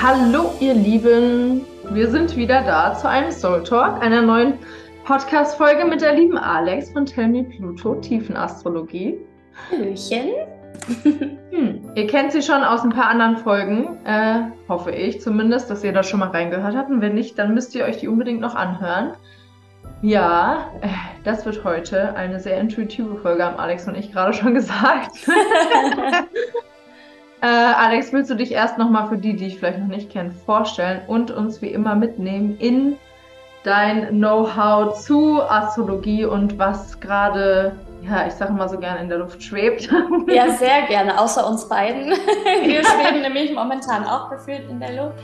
Hallo, ihr Lieben. Wir sind wieder da zu einem Soul Talk, einer neuen Podcast-Folge mit der lieben Alex von Tell Me Pluto, Tiefenastrologie. Hallöchen. Hm, ihr kennt sie schon aus ein paar anderen Folgen, äh, hoffe ich zumindest, dass ihr da schon mal reingehört habt. Und wenn nicht, dann müsst ihr euch die unbedingt noch anhören. Ja, äh, das wird heute eine sehr intuitive Folge, haben Alex und ich gerade schon gesagt. Äh, Alex, willst du dich erst nochmal für die, die ich vielleicht noch nicht kenne, vorstellen und uns wie immer mitnehmen in dein Know-how zu Astrologie und was gerade, ja, ich sage mal so gerne in der Luft schwebt? Ja, sehr gerne, außer uns beiden. Wir schweben nämlich momentan auch gefühlt in der Luft.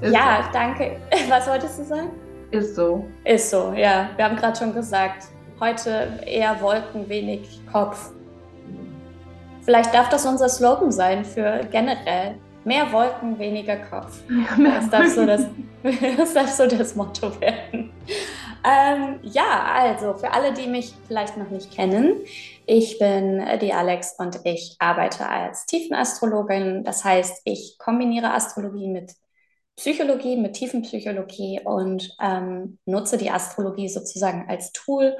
Ist ja, so. danke. Was wolltest du sagen? Ist so. Ist so, ja. Wir haben gerade schon gesagt, heute eher Wolken, wenig Kopf. Vielleicht darf das unser Slogan sein für generell. Mehr Wolken, weniger Kopf. Ja, das, darf so das, das darf so das Motto werden. Ähm, ja, also für alle, die mich vielleicht noch nicht kennen, ich bin die Alex und ich arbeite als Tiefenastrologin. Das heißt, ich kombiniere Astrologie mit Psychologie, mit Tiefenpsychologie und ähm, nutze die Astrologie sozusagen als Tool,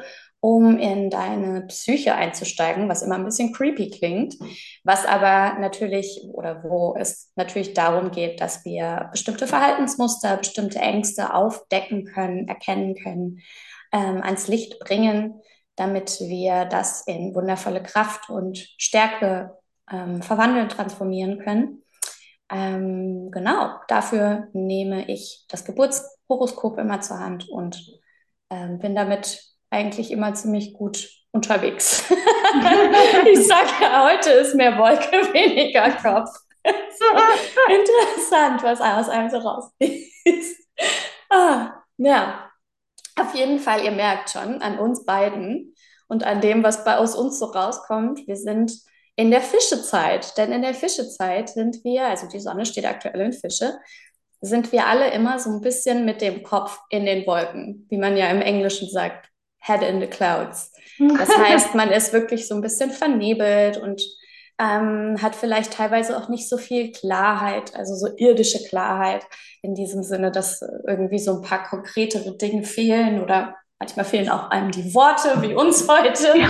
um in deine Psyche einzusteigen, was immer ein bisschen creepy klingt, was aber natürlich oder wo es natürlich darum geht, dass wir bestimmte Verhaltensmuster, bestimmte Ängste aufdecken können, erkennen können, ähm, ans Licht bringen, damit wir das in wundervolle Kraft und Stärke ähm, verwandeln, transformieren können. Ähm, genau, dafür nehme ich das Geburtshoroskop immer zur Hand und ähm, bin damit eigentlich immer ziemlich gut unterwegs. ich sage ja, heute ist mehr Wolke, weniger Kopf. interessant, was aus einem so rausfließt. ah, ja, auf jeden Fall, ihr merkt schon an uns beiden und an dem, was bei aus uns so rauskommt, wir sind in der Fischezeit. Denn in der Fischezeit sind wir, also die Sonne steht aktuell in Fische, sind wir alle immer so ein bisschen mit dem Kopf in den Wolken, wie man ja im Englischen sagt, head in the clouds. Das heißt, man ist wirklich so ein bisschen vernebelt und ähm, hat vielleicht teilweise auch nicht so viel Klarheit, also so irdische Klarheit in diesem Sinne, dass irgendwie so ein paar konkretere Dinge fehlen oder manchmal fehlen auch einem die Worte, wie uns heute. Ja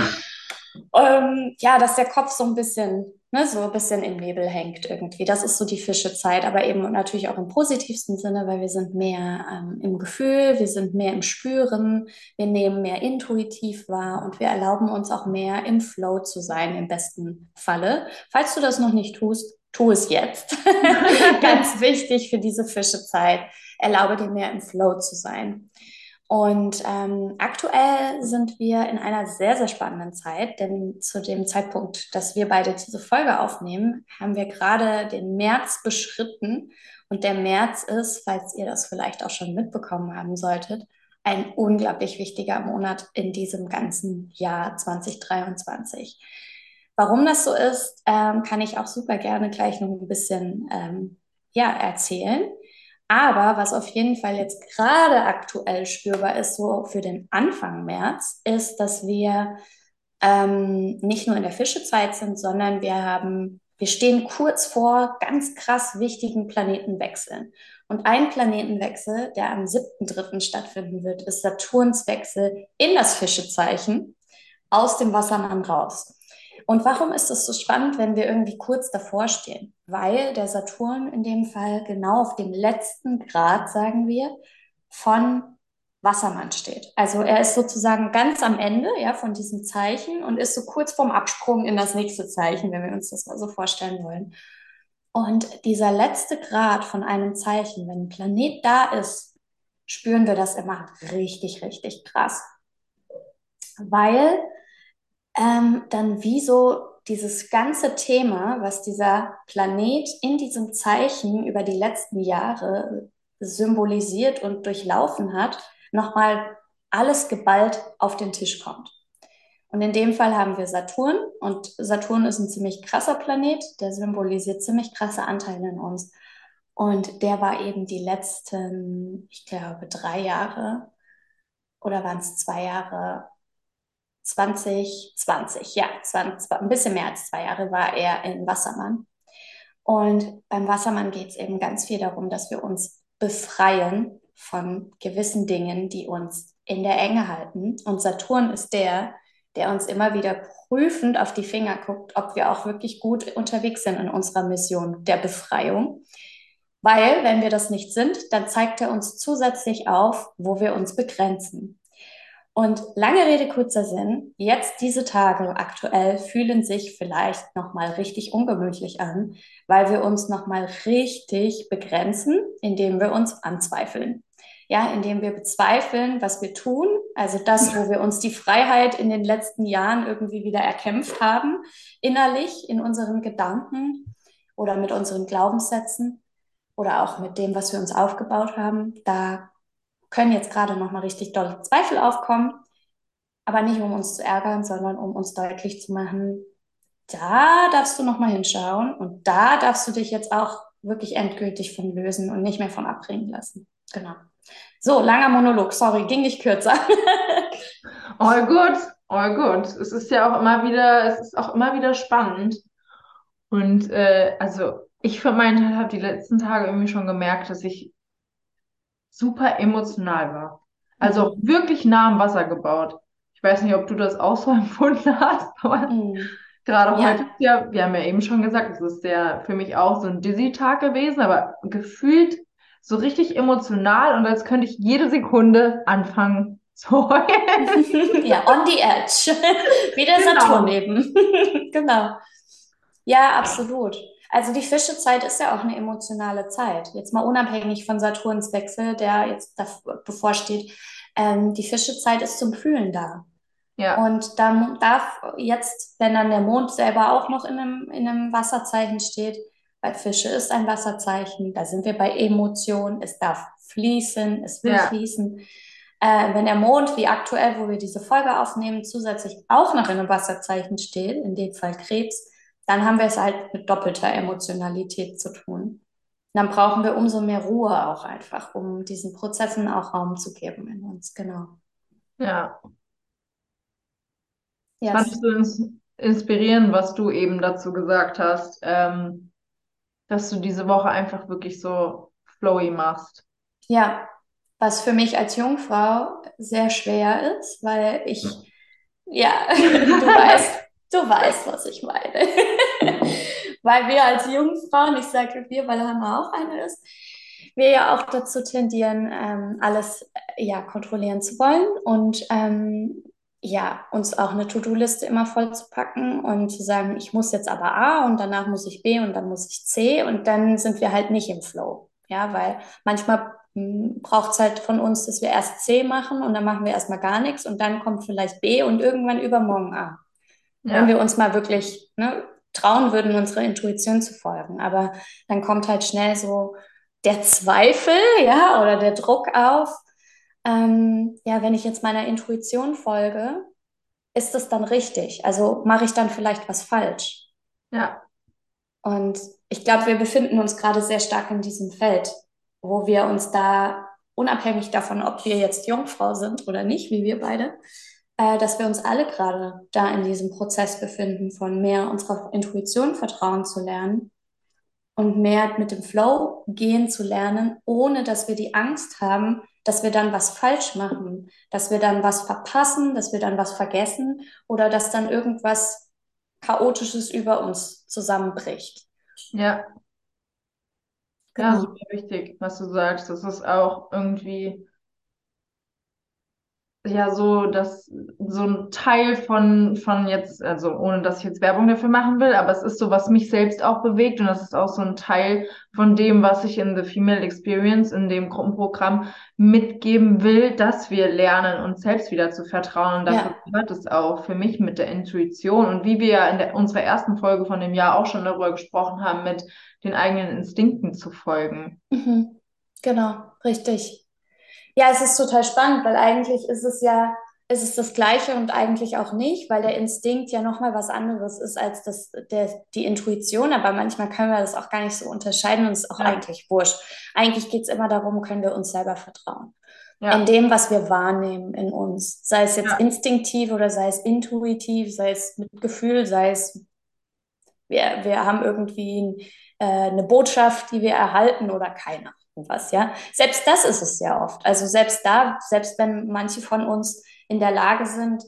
ähm, ja, dass der Kopf so ein bisschen, ne, so ein bisschen im Nebel hängt irgendwie. Das ist so die Fischezeit, aber eben natürlich auch im positivsten Sinne, weil wir sind mehr ähm, im Gefühl, wir sind mehr im Spüren, wir nehmen mehr intuitiv wahr und wir erlauben uns auch mehr im Flow zu sein, im besten Falle. Falls du das noch nicht tust, tu es jetzt. Ganz wichtig für diese Fischezeit. Erlaube dir mehr im Flow zu sein. Und ähm, aktuell sind wir in einer sehr, sehr spannenden Zeit, denn zu dem Zeitpunkt, dass wir beide diese Folge aufnehmen, haben wir gerade den März beschritten. Und der März ist, falls ihr das vielleicht auch schon mitbekommen haben solltet, ein unglaublich wichtiger Monat in diesem ganzen Jahr 2023. Warum das so ist, ähm, kann ich auch super gerne gleich noch ein bisschen ähm, ja, erzählen. Aber was auf jeden Fall jetzt gerade aktuell spürbar ist, so für den Anfang März, ist, dass wir ähm, nicht nur in der Fischezeit sind, sondern wir haben, wir stehen kurz vor ganz krass wichtigen Planetenwechseln. Und ein Planetenwechsel, der am 7.3. stattfinden wird, ist Saturns Wechsel in das Fischezeichen aus dem Wassermann raus. Und warum ist es so spannend, wenn wir irgendwie kurz davor stehen? Weil der Saturn in dem Fall genau auf dem letzten Grad, sagen wir, von Wassermann steht. Also er ist sozusagen ganz am Ende ja, von diesem Zeichen und ist so kurz vorm Absprung in das nächste Zeichen, wenn wir uns das mal so vorstellen wollen. Und dieser letzte Grad von einem Zeichen, wenn ein Planet da ist, spüren wir das immer richtig, richtig krass. Weil ähm, dann wie so dieses ganze Thema, was dieser Planet in diesem Zeichen über die letzten Jahre symbolisiert und durchlaufen hat, nochmal alles geballt auf den Tisch kommt. Und in dem Fall haben wir Saturn und Saturn ist ein ziemlich krasser Planet, der symbolisiert ziemlich krasse Anteile in uns. Und der war eben die letzten, ich glaube, drei Jahre oder waren es zwei Jahre 2020, ja, 20, ein bisschen mehr als zwei Jahre war er in Wassermann. Und beim Wassermann geht es eben ganz viel darum, dass wir uns befreien von gewissen Dingen, die uns in der Enge halten. Und Saturn ist der, der uns immer wieder prüfend auf die Finger guckt, ob wir auch wirklich gut unterwegs sind in unserer Mission der Befreiung. Weil, wenn wir das nicht sind, dann zeigt er uns zusätzlich auf, wo wir uns begrenzen. Und lange Rede, kurzer Sinn, jetzt diese Tage aktuell fühlen sich vielleicht nochmal richtig ungemütlich an, weil wir uns nochmal richtig begrenzen, indem wir uns anzweifeln. Ja, indem wir bezweifeln, was wir tun, also das, wo wir uns die Freiheit in den letzten Jahren irgendwie wieder erkämpft haben, innerlich in unseren Gedanken oder mit unseren Glaubenssätzen oder auch mit dem, was wir uns aufgebaut haben, da können jetzt gerade nochmal richtig dolle Zweifel aufkommen, aber nicht um uns zu ärgern, sondern um uns deutlich zu machen, da darfst du nochmal hinschauen und da darfst du dich jetzt auch wirklich endgültig von lösen und nicht mehr von abbringen lassen. Genau. So, langer Monolog, sorry, ging nicht kürzer. all gut, all gut. Es ist ja auch immer wieder, es ist auch immer wieder spannend. Und äh, also ich für meinen Teil habe die letzten Tage irgendwie schon gemerkt, dass ich super emotional war. Also mhm. wirklich nah am Wasser gebaut. Ich weiß nicht, ob du das auch so empfunden hast, aber mhm. gerade ja. heute, ja, wir haben ja eben schon gesagt, es ist ja für mich auch so ein Dizzy-Tag gewesen, aber gefühlt so richtig emotional und als könnte ich jede Sekunde anfangen zu heulen. ja, on the edge. Wie der genau. Saturn eben. genau. Ja, absolut. Also die Fischezeit ist ja auch eine emotionale Zeit. Jetzt mal unabhängig von Saturns Wechsel, der jetzt bevorsteht. Ähm, die Fischezeit ist zum Fühlen da. Ja. Und dann darf jetzt, wenn dann der Mond selber auch noch in einem, in einem Wasserzeichen steht, weil Fische ist ein Wasserzeichen, da sind wir bei Emotionen, es darf fließen, es will ja. fließen. Äh, wenn der Mond, wie aktuell, wo wir diese Folge aufnehmen, zusätzlich auch noch in einem Wasserzeichen steht, in dem Fall Krebs, dann haben wir es halt mit doppelter Emotionalität zu tun. Dann brauchen wir umso mehr Ruhe auch einfach, um diesen Prozessen auch Raum zu geben in uns, genau. Ja. Yes. Fandest du ins inspirieren, was du eben dazu gesagt hast, ähm, dass du diese Woche einfach wirklich so flowy machst? Ja, was für mich als Jungfrau sehr schwer ist, weil ich, ja, du weißt, Du weißt, was ich meine. weil wir als Jungfrauen, ich sage wir, weil Hannah auch eine ist, wir ja auch dazu tendieren, ähm, alles ja, kontrollieren zu wollen und ähm, ja, uns auch eine To-Do-Liste immer voll zu packen und zu sagen, ich muss jetzt aber A und danach muss ich B und dann muss ich C und dann sind wir halt nicht im Flow. Ja, weil manchmal hm, braucht es halt von uns, dass wir erst C machen und dann machen wir erstmal gar nichts und dann kommt vielleicht B und irgendwann übermorgen A. Ja. Wenn wir uns mal wirklich ne, trauen würden, unserer Intuition zu folgen. Aber dann kommt halt schnell so der Zweifel, ja, oder der Druck auf. Ähm, ja, wenn ich jetzt meiner Intuition folge, ist das dann richtig? Also mache ich dann vielleicht was falsch? Ja. Und ich glaube, wir befinden uns gerade sehr stark in diesem Feld, wo wir uns da unabhängig davon, ob wir jetzt Jungfrau sind oder nicht, wie wir beide, äh, dass wir uns alle gerade da in diesem Prozess befinden, von mehr unserer Intuition vertrauen zu lernen und mehr mit dem Flow gehen zu lernen, ohne dass wir die Angst haben, dass wir dann was falsch machen, dass wir dann was verpassen, dass wir dann was vergessen oder dass dann irgendwas Chaotisches über uns zusammenbricht. Ja. Genau. Ja, super wichtig, was du sagst. Das ist auch irgendwie ja so, dass so ein Teil von, von jetzt, also ohne dass ich jetzt Werbung dafür machen will, aber es ist so, was mich selbst auch bewegt und das ist auch so ein Teil von dem, was ich in The Female Experience, in dem Gruppenprogramm mitgeben will, dass wir lernen, uns selbst wieder zu vertrauen. Und dafür ja. gehört es auch für mich mit der Intuition und wie wir ja in der, unserer ersten Folge von dem Jahr auch schon darüber gesprochen haben, mit den eigenen Instinkten zu folgen. Mhm. Genau, richtig. Ja, es ist total spannend, weil eigentlich ist es ja, ist es das Gleiche und eigentlich auch nicht, weil der Instinkt ja nochmal was anderes ist als das, der, die Intuition. Aber manchmal können wir das auch gar nicht so unterscheiden und es ist auch ja. eigentlich wurscht. Eigentlich geht es immer darum, können wir uns selber vertrauen. Ja. In dem, was wir wahrnehmen in uns. Sei es jetzt ja. instinktiv oder sei es intuitiv, sei es mit Gefühl, sei es, wir, wir haben irgendwie äh, eine Botschaft, die wir erhalten oder keine was, ja. Selbst das, ist es ja oft. Also selbst da, selbst wenn manche von uns in der Lage sind,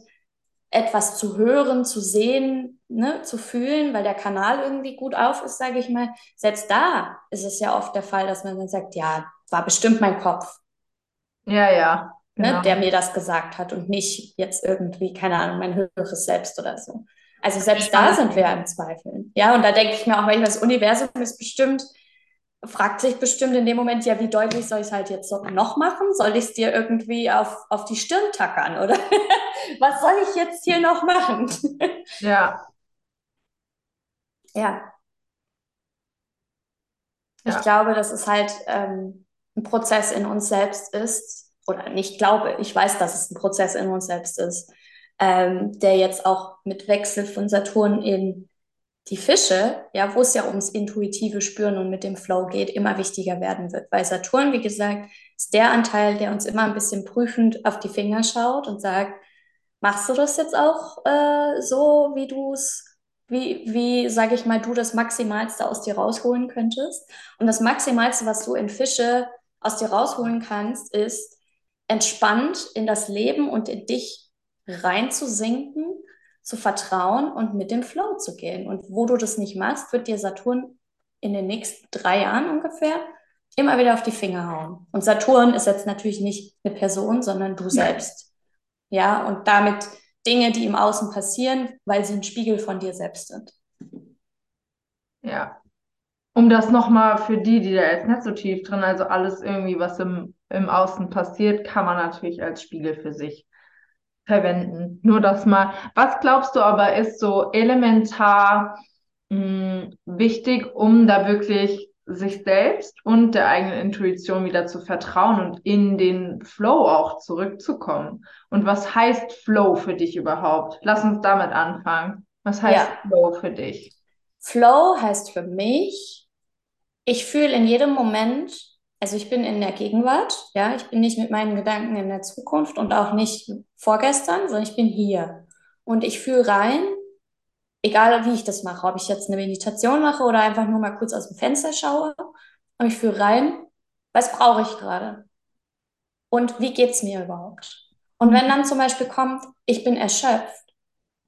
etwas zu hören, zu sehen, ne, zu fühlen, weil der Kanal irgendwie gut auf ist, sage ich mal. Selbst da ist es ja oft der Fall, dass man dann sagt, ja, war bestimmt mein Kopf. Ja, ja. Ne, genau. Ne, der mir das gesagt hat und nicht jetzt irgendwie, keine Ahnung, mein höheres Selbst oder so. Also selbst da sind wir im Zweifeln. Ja, und da denke ich mir auch manchmal, das Universum ist bestimmt fragt sich bestimmt in dem Moment, ja, wie deutlich soll ich es halt jetzt noch machen? Soll ich es dir irgendwie auf, auf die Stirn tackern oder was soll ich jetzt hier noch machen? ja. Ja. Ich ja. glaube, dass es halt ähm, ein Prozess in uns selbst ist, oder nicht glaube, ich weiß, dass es ein Prozess in uns selbst ist, ähm, der jetzt auch mit Wechsel von Saturn in die Fische, ja, wo es ja ums intuitive Spüren und mit dem Flow geht, immer wichtiger werden wird. Weil Saturn, wie gesagt, ist der Anteil, der uns immer ein bisschen prüfend auf die Finger schaut und sagt, machst du das jetzt auch äh, so, wie du es, wie, wie, sage ich mal, du das Maximalste aus dir rausholen könntest? Und das Maximalste, was du in Fische aus dir rausholen kannst, ist entspannt in das Leben und in dich reinzusinken zu vertrauen und mit dem Flow zu gehen. Und wo du das nicht machst, wird dir Saturn in den nächsten drei Jahren ungefähr immer wieder auf die Finger hauen. Und Saturn ist jetzt natürlich nicht eine Person, sondern du selbst. Ja, und damit Dinge, die im Außen passieren, weil sie ein Spiegel von dir selbst sind. Ja. Um das nochmal für die, die da jetzt nicht so tief drin, also alles irgendwie, was im, im Außen passiert, kann man natürlich als Spiegel für sich verwenden. Nur das mal. Was glaubst du aber ist so elementar mh, hm, wichtig, um da wirklich sich selbst und der eigenen Intuition wieder zu vertrauen und in den Flow auch zurückzukommen? Und was heißt Flow für dich überhaupt? Lass uns damit anfangen. Was heißt ja. Flow für dich? Flow heißt für mich, ich fühle in jedem Moment also ich bin in der Gegenwart, ja, ich bin nicht mit meinen Gedanken in der Zukunft und auch nicht vorgestern, sondern ich bin hier. Und ich fühle rein, egal wie ich das mache, ob ich jetzt eine Meditation mache oder einfach nur mal kurz aus dem Fenster schaue, und ich fühle rein, was brauche ich gerade? Und wie geht's mir überhaupt? Und wenn dann zum Beispiel kommt, ich bin erschöpft,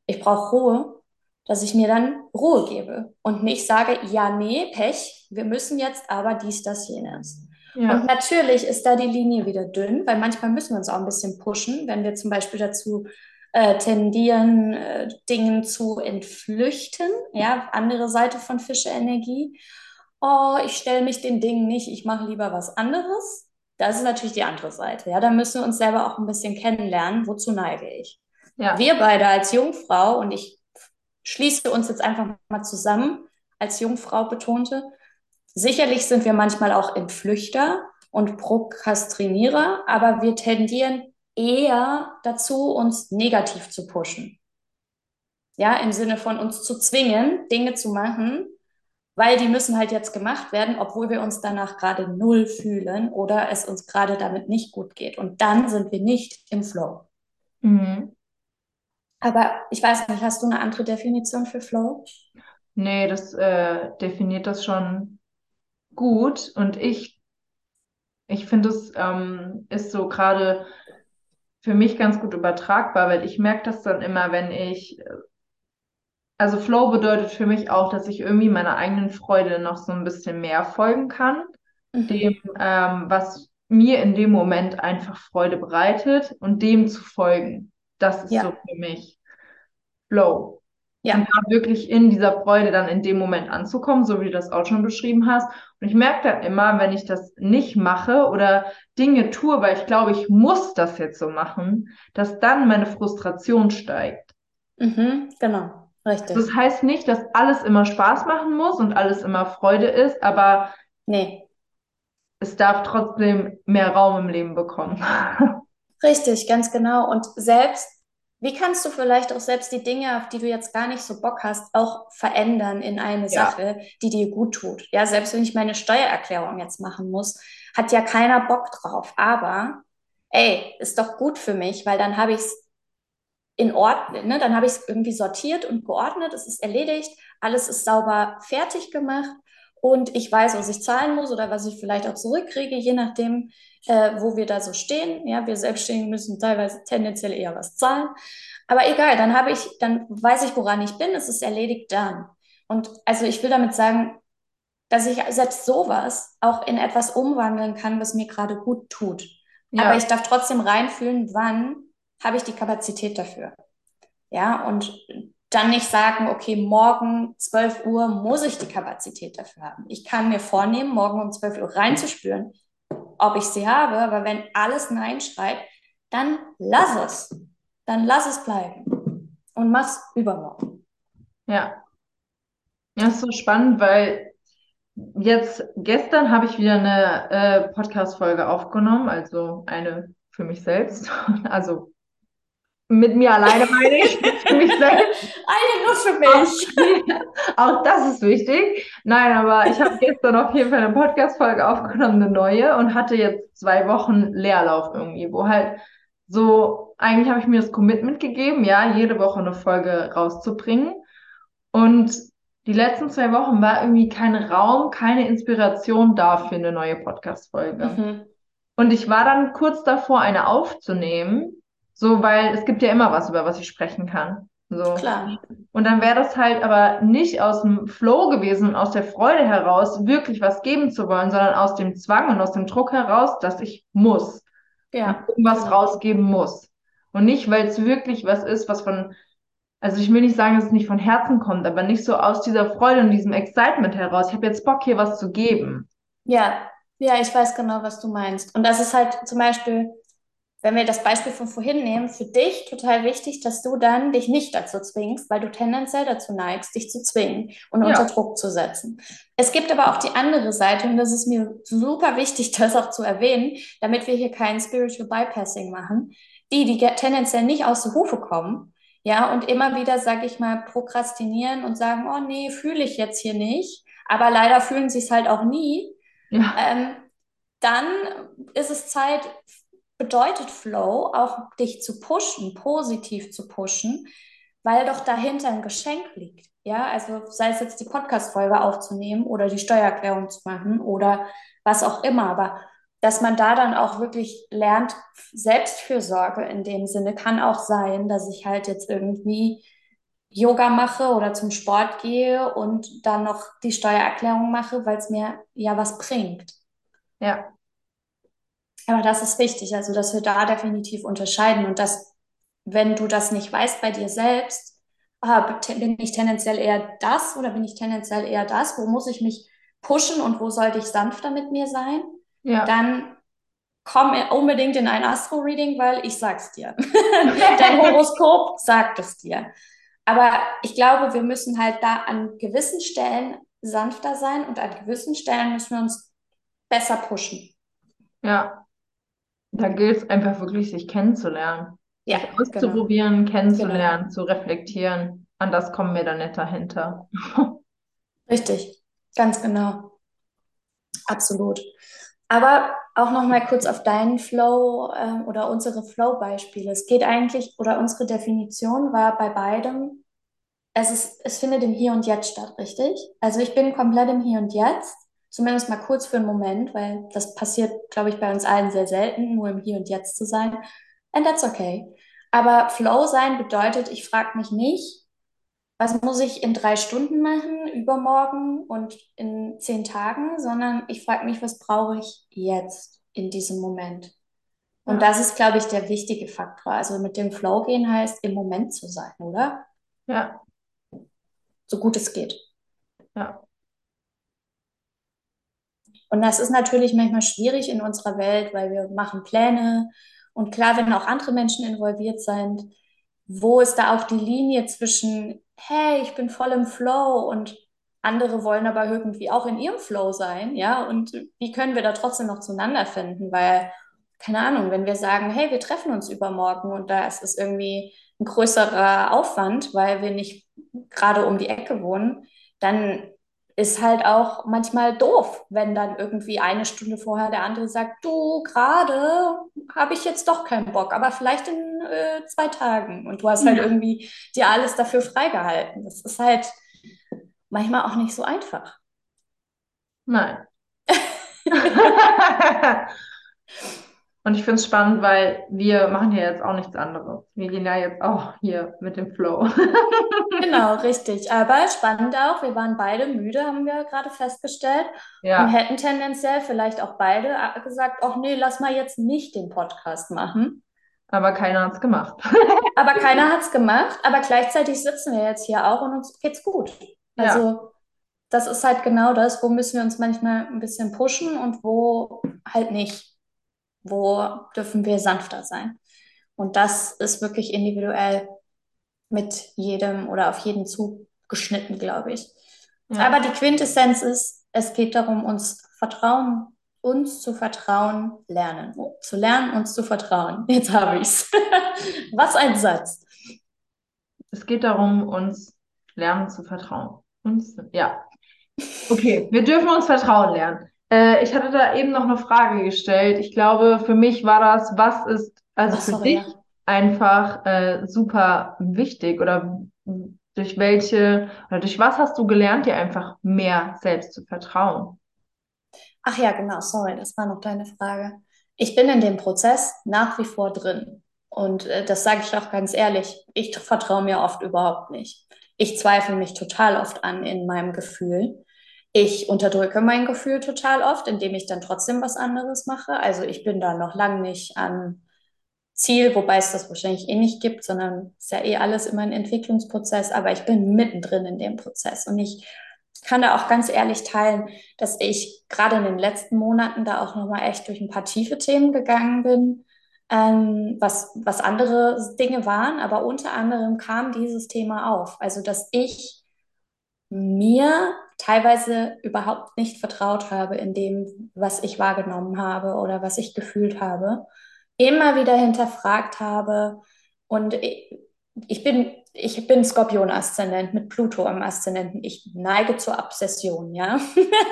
ich brauche Ruhe, dass ich mir dann Ruhe gebe und nicht sage, ja, nee, Pech, wir müssen jetzt aber dies, das, jenes. Ja. Und natürlich ist da die Linie wieder dünn, weil manchmal müssen wir uns auch ein bisschen pushen, wenn wir zum Beispiel dazu äh, tendieren, äh, Dingen zu entflüchten. Ja, andere Seite von Fische-Energie. Oh, ich stelle mich den Dingen nicht, ich mache lieber was anderes. Das ist natürlich die andere Seite. Ja, da müssen wir uns selber auch ein bisschen kennenlernen. Wozu neige ich? Ja. Wir beide als Jungfrau, und ich schließe uns jetzt einfach mal zusammen, als Jungfrau betonte, Sicherlich sind wir manchmal auch Entflüchter und Prokrastinierer, aber wir tendieren eher dazu, uns negativ zu pushen. Ja, im Sinne von uns zu zwingen, Dinge zu machen, weil die müssen halt jetzt gemacht werden, obwohl wir uns danach gerade null fühlen oder es uns gerade damit nicht gut geht. Und dann sind wir nicht im Flow. Mhm. Aber ich weiß nicht, hast du eine andere Definition für Flow? Nee, das äh, definiert das schon gut und ich, ich finde, es ähm, ist so gerade für mich ganz gut übertragbar, weil ich merke das dann immer, wenn ich, also Flow bedeutet für mich auch, dass ich irgendwie meiner eigenen Freude noch so ein bisschen mehr folgen kann, mhm. dem, ähm, was mir in dem Moment einfach Freude bereitet und dem zu folgen. Das ist ja. so für mich Flow. Ja. Und da wirklich in dieser Freude dann in dem Moment anzukommen, so wie du das auch schon beschrieben hast. Und ich merke dann immer, wenn ich das nicht mache oder Dinge tue, weil ich glaube, ich muss das jetzt so machen, dass dann meine Frustration steigt. Mhm, genau, richtig. Das heißt nicht, dass alles immer Spaß machen muss und alles immer Freude ist, aber nee. es darf trotzdem mehr Raum im Leben bekommen. Richtig, ganz genau. Und selbst wie kannst du vielleicht auch selbst die Dinge, auf die du jetzt gar nicht so Bock hast, auch verändern in eine ja. Sache, die dir gut tut? Ja, selbst wenn ich meine Steuererklärung jetzt machen muss, hat ja keiner Bock drauf. Aber, ey, ist doch gut für mich, weil dann habe ich es in Ordnung, ne? dann habe ich es irgendwie sortiert und geordnet, es ist erledigt, alles ist sauber fertig gemacht und ich weiß, was ich zahlen muss oder was ich vielleicht auch zurückkriege, je nachdem, äh, wo wir da so stehen. Ja, wir Selbstständigen müssen teilweise tendenziell eher was zahlen. Aber egal, dann habe ich, dann weiß ich, woran ich bin, es ist erledigt dann. Und also ich will damit sagen, dass ich selbst sowas auch in etwas umwandeln kann, was mir gerade gut tut. Ja. Aber ich darf trotzdem reinfühlen, wann habe ich die Kapazität dafür. Ja, und dann nicht sagen, okay, morgen 12 Uhr muss ich die Kapazität dafür haben. Ich kann mir vornehmen, morgen um 12 Uhr reinzuspüren, ob ich sie habe, aber wenn alles Nein schreit, dann lass es. Dann lass es bleiben und mach's übermorgen. Ja. Das ist so spannend, weil jetzt gestern habe ich wieder eine äh, Podcast-Folge aufgenommen, also eine für mich selbst. Also mit mir alleine meine ich, mich selbst. Eine nur für mich. Auch, auch das ist wichtig. Nein, aber ich habe gestern auf jeden Fall eine Podcast-Folge aufgenommen, eine neue, und hatte jetzt zwei Wochen Leerlauf irgendwie, wo halt so, eigentlich habe ich mir das Commitment gegeben, ja, jede Woche eine Folge rauszubringen. Und die letzten zwei Wochen war irgendwie kein Raum, keine Inspiration da für eine neue Podcast-Folge. Mhm. Und ich war dann kurz davor, eine aufzunehmen so, weil es gibt ja immer was, über was ich sprechen kann. So. Klar. Und dann wäre das halt aber nicht aus dem Flow gewesen und aus der Freude heraus, wirklich was geben zu wollen, sondern aus dem Zwang und aus dem Druck heraus, dass ich muss. Ja. irgendwas genau. rausgeben muss. Und nicht, weil es wirklich was ist, was von, also ich will nicht sagen, dass es nicht von Herzen kommt, aber nicht so aus dieser Freude und diesem Excitement heraus. Ich habe jetzt Bock, hier was zu geben. Ja, ja, ich weiß genau, was du meinst. Und das ist halt zum Beispiel, wenn wir das Beispiel von vorhin nehmen, für dich total wichtig, dass du dann dich nicht dazu zwingst, weil du tendenziell dazu neigst, dich zu zwingen und ja. unter Druck zu setzen. Es gibt aber auch die andere Seite und das ist mir super wichtig, das auch zu erwähnen, damit wir hier kein Spiritual Bypassing machen. Die, die tendenziell nicht aus der Hufe kommen, ja, und immer wieder, sage ich mal, prokrastinieren und sagen, oh nee, fühle ich jetzt hier nicht, aber leider fühlen sie es halt auch nie. Ja. Ähm, dann ist es Zeit, bedeutet Flow auch dich zu pushen, positiv zu pushen, weil doch dahinter ein Geschenk liegt. Ja, also sei es jetzt die Podcast-Folge aufzunehmen oder die Steuererklärung zu machen oder was auch immer, aber dass man da dann auch wirklich lernt, Selbstfürsorge in dem Sinne kann auch sein, dass ich halt jetzt irgendwie Yoga mache oder zum Sport gehe und dann noch die Steuererklärung mache, weil es mir ja was bringt. Ja. Aber das ist wichtig, also dass wir da definitiv unterscheiden und dass, wenn du das nicht weißt bei dir selbst, ah, bin ich tendenziell eher das oder bin ich tendenziell eher das, wo muss ich mich pushen und wo sollte ich sanfter mit mir sein, ja. dann komm unbedingt in ein Astro-Reading, weil ich sag's dir. Dein Horoskop sagt es dir. Aber ich glaube, wir müssen halt da an gewissen Stellen sanfter sein und an gewissen Stellen müssen wir uns besser pushen. Ja, da gilt es einfach wirklich, sich kennenzulernen. Ja, sich auszuprobieren, genau. kennenzulernen, genau. zu reflektieren. An das kommen wir dann nicht dahinter. Richtig, ganz genau. Absolut. Aber auch noch mal kurz auf deinen Flow äh, oder unsere Flow-Beispiele. Es geht eigentlich, oder unsere Definition war bei beidem, es, ist, es findet im Hier und Jetzt statt, richtig? Also ich bin komplett im Hier und Jetzt zumindest mal kurz für einen Moment, weil das passiert, glaube ich, bei uns allen sehr selten, nur im Hier und Jetzt zu sein. And that's okay. Aber Flow sein bedeutet, ich frage mich nicht, was muss ich in drei Stunden machen, übermorgen und in zehn Tagen, sondern ich frage mich, was brauche ich jetzt in diesem Moment? Und ja. das ist, glaube ich, der wichtige Faktor. Also mit dem Flow gehen heißt, im Moment zu sein, oder? Ja. So gut es geht. Ja. Und das ist natürlich manchmal schwierig in unserer Welt, weil wir machen Pläne. Und klar, wenn auch andere Menschen involviert sind, wo ist da auch die Linie zwischen, hey, ich bin voll im Flow und andere wollen aber irgendwie auch in ihrem Flow sein, ja? Und wie können wir da trotzdem noch zueinander finden? Weil, keine Ahnung, wenn wir sagen, hey, wir treffen uns übermorgen und da ist es irgendwie ein größerer Aufwand, weil wir nicht gerade um die Ecke wohnen, dann ist halt auch manchmal doof, wenn dann irgendwie eine Stunde vorher der andere sagt, du, gerade habe ich jetzt doch keinen Bock, aber vielleicht in äh, zwei Tagen. Und du hast halt ja. irgendwie dir alles dafür freigehalten. Das ist halt manchmal auch nicht so einfach. Nein. Und ich finde es spannend, weil wir machen ja jetzt auch nichts anderes. Wir gehen ja jetzt auch hier mit dem Flow. Genau, richtig. Aber spannend auch, wir waren beide müde, haben wir gerade festgestellt. Und Ja, hätten tendenziell vielleicht auch beide gesagt, ach nee, lass mal jetzt nicht den Podcast machen. aber keiner hat es gemacht. Aber keiner hat es gemacht. Aber gleichzeitig sitzen wir jetzt hier auch und uns geht's gut. Ja, Also das ist halt genau das, wo müssen wir uns manchmal ein bisschen pushen und wo halt nicht. Wo dürfen wir sanfter sein? Und das ist wirklich individuell mit jedem oder auf jeden zugeschnitten, glaube ich. Aber ja. die Quintessenz ist, es geht darum, uns Vertrauen, uns zu vertrauen, lernen. Oh, zu lernen, uns zu vertrauen. Jetzt habe ich's. Was ein Satz. Es geht darum, uns lernen zu vertrauen. Uns, ja. Okay, wir dürfen uns vertrauen lernen. Äh, ich hatte da eben noch eine Frage gestellt. Ich glaube, für mich war das, was ist also Ach, für sorry, dich ja. einfach äh, super wichtig oder durch welche oder durch was hast du gelernt, dir einfach mehr selbst zu vertrauen? Ach ja, genau, sorry, das war noch deine Frage. Ich bin in dem Prozess nach wie vor drin. Und äh, das sage ich auch ganz ehrlich, ich vertraue mir oft überhaupt nicht. Ich zweifle mich total oft an in meinem Gefühl. Ich unterdrücke mein Gefühl total oft, indem ich dann trotzdem was anderes mache. Also ich bin da noch lange nicht am Ziel, wobei es das wahrscheinlich eh nicht gibt, sondern ist ja eh alles immer ein Entwicklungsprozess, aber ich bin mittendrin in dem Prozess und ich kann da auch ganz ehrlich teilen, dass ich gerade in den letzten Monaten da auch nochmal echt durch ein paar tiefe Themen gegangen bin, ähm, was, was andere Dinge waren, aber unter anderem kam dieses Thema auf. Also, dass ich mir teilweise überhaupt nicht vertraut habe in dem, was ich wahrgenommen habe oder was ich gefühlt habe, immer wieder hinterfragt habe und ich, bin ich bin Skorpion-Aszendent mit Pluto am Aszendenten. Ich neige zur Obsession, ja.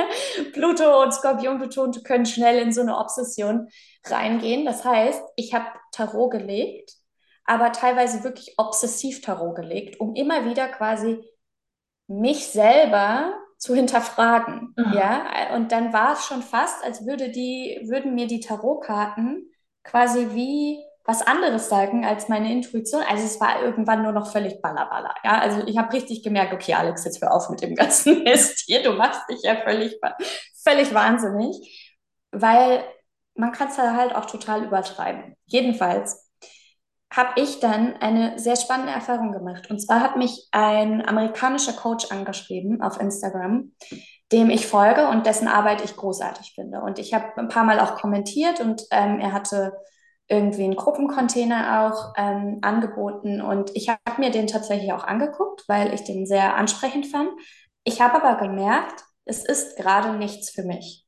Pluto und Skorpion betont können schnell in so eine Obsession reingehen. Das heißt, ich habe Tarot gelegt, aber teilweise wirklich obsessiv Tarot gelegt, um immer wieder quasi mich selber zu hinterfragen, Ah, ja. Und dann war es schon fast, als würde die, würden mir die Tarotkarten quasi wie was anderes sagen als meine Intuition. Also es war irgendwann nur noch völlig ballerballer, ja. Also ich habe richtig gemerkt, okay, Alex, jetzt hör auf mit dem ganzen Mist hier, du machst dich ja völlig, völlig wahnsinnig, weil man kann es halt auch total übertreiben. Jedenfalls habe ich dann eine sehr spannende Erfahrung gemacht. Und zwar hat mich ein amerikanischer Coach angeschrieben auf Instagram, dem ich folge und dessen Arbeit ich großartig finde. Und ich habe ein paar Mal auch kommentiert und ähm, er hatte irgendwie einen Gruppencontainer auch ähm, angeboten. Und ich habe mir den tatsächlich auch angeguckt, weil ich den sehr ansprechend fand. Ich habe aber gemerkt, es ist gerade nichts für mich.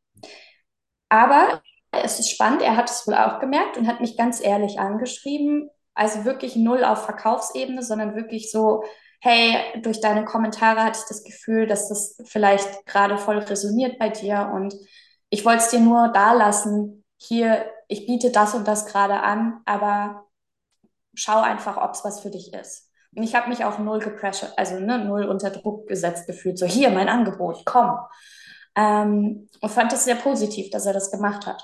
Aber es ist spannend, er hat es wohl auch gemerkt und hat mich ganz ehrlich angeschrieben. Also wirklich null auf Verkaufsebene, sondern wirklich so, hey, durch deine Kommentare hatte ich das Gefühl, dass das vielleicht gerade voll resoniert bei dir und ich wollte es dir nur da lassen. Hier, ich biete das und das gerade an, aber schau einfach, ob es was für dich ist. Und ich habe mich auch null gepressured, also ne, null unter Druck gesetzt gefühlt. So, hier mein Angebot, komm. Ähm, und fand es sehr positiv, dass er das gemacht hat.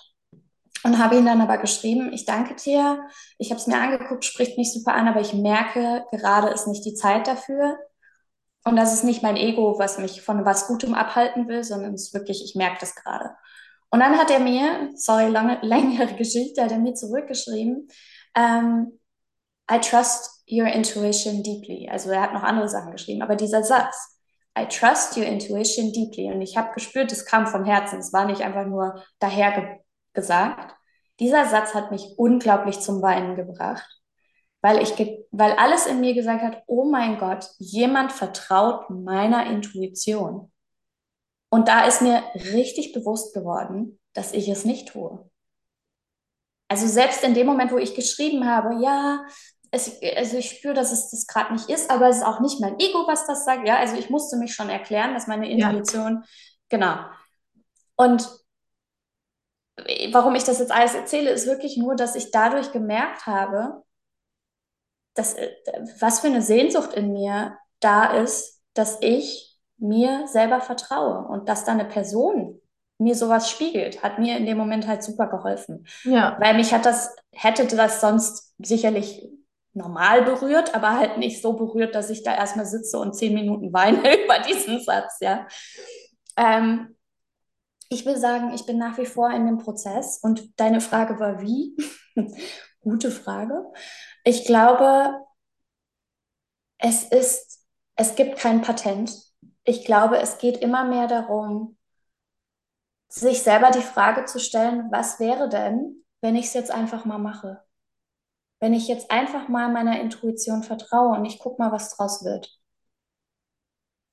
Und habe ihn dann aber geschrieben, ich danke dir, ich habe es mir angeguckt, spricht mich super an, aber ich merke, gerade ist nicht die Zeit dafür. Und das ist nicht mein Ego, was mich von was Gutem abhalten will, sondern es ist wirklich, ich merke das gerade. Und dann hat er mir, sorry, lange, längere Geschichte, hat er mir zurückgeschrieben, ähm, I trust your intuition deeply. Also er hat noch andere Sachen geschrieben, aber dieser Satz, I trust your intuition deeply. Und ich habe gespürt, es kam von Herzen. Es war nicht einfach nur daher gesagt. Dieser Satz hat mich unglaublich zum Weinen gebracht, weil ich, weil alles in mir gesagt hat, oh mein Gott, jemand vertraut meiner Intuition. Und da ist mir richtig bewusst geworden, dass ich es nicht tue. Also selbst in dem Moment, wo ich geschrieben habe, ja, es, also ich spüre, dass es das gerade nicht ist, aber es ist auch nicht mein Ego, was das sagt. Ja, also ich musste mich schon erklären, dass meine ja, Intuition, genau. Und warum ich das jetzt alles erzähle, ist wirklich nur, dass ich dadurch gemerkt habe, dass, was für eine Sehnsucht in mir da ist, dass ich mir selber vertraue und dass da eine Person mir sowas spiegelt, hat mir in dem Moment halt super geholfen. Ja. Weil mich hat das, hätte das sonst sicherlich normal berührt, aber halt nicht so berührt, dass ich da erstmal sitze und zehn Minuten weine über diesen Satz, ja. Ähm, ich will sagen, ich bin nach wie vor in dem Prozess und deine Frage war wie? Gute Frage. Ich glaube, es ist, es gibt kein Patent. Ich glaube, es geht immer mehr darum, sich selber die Frage zu stellen, was wäre denn, wenn ich es jetzt einfach mal mache? Wenn ich jetzt einfach mal meiner Intuition vertraue und ich gucke mal, was draus wird.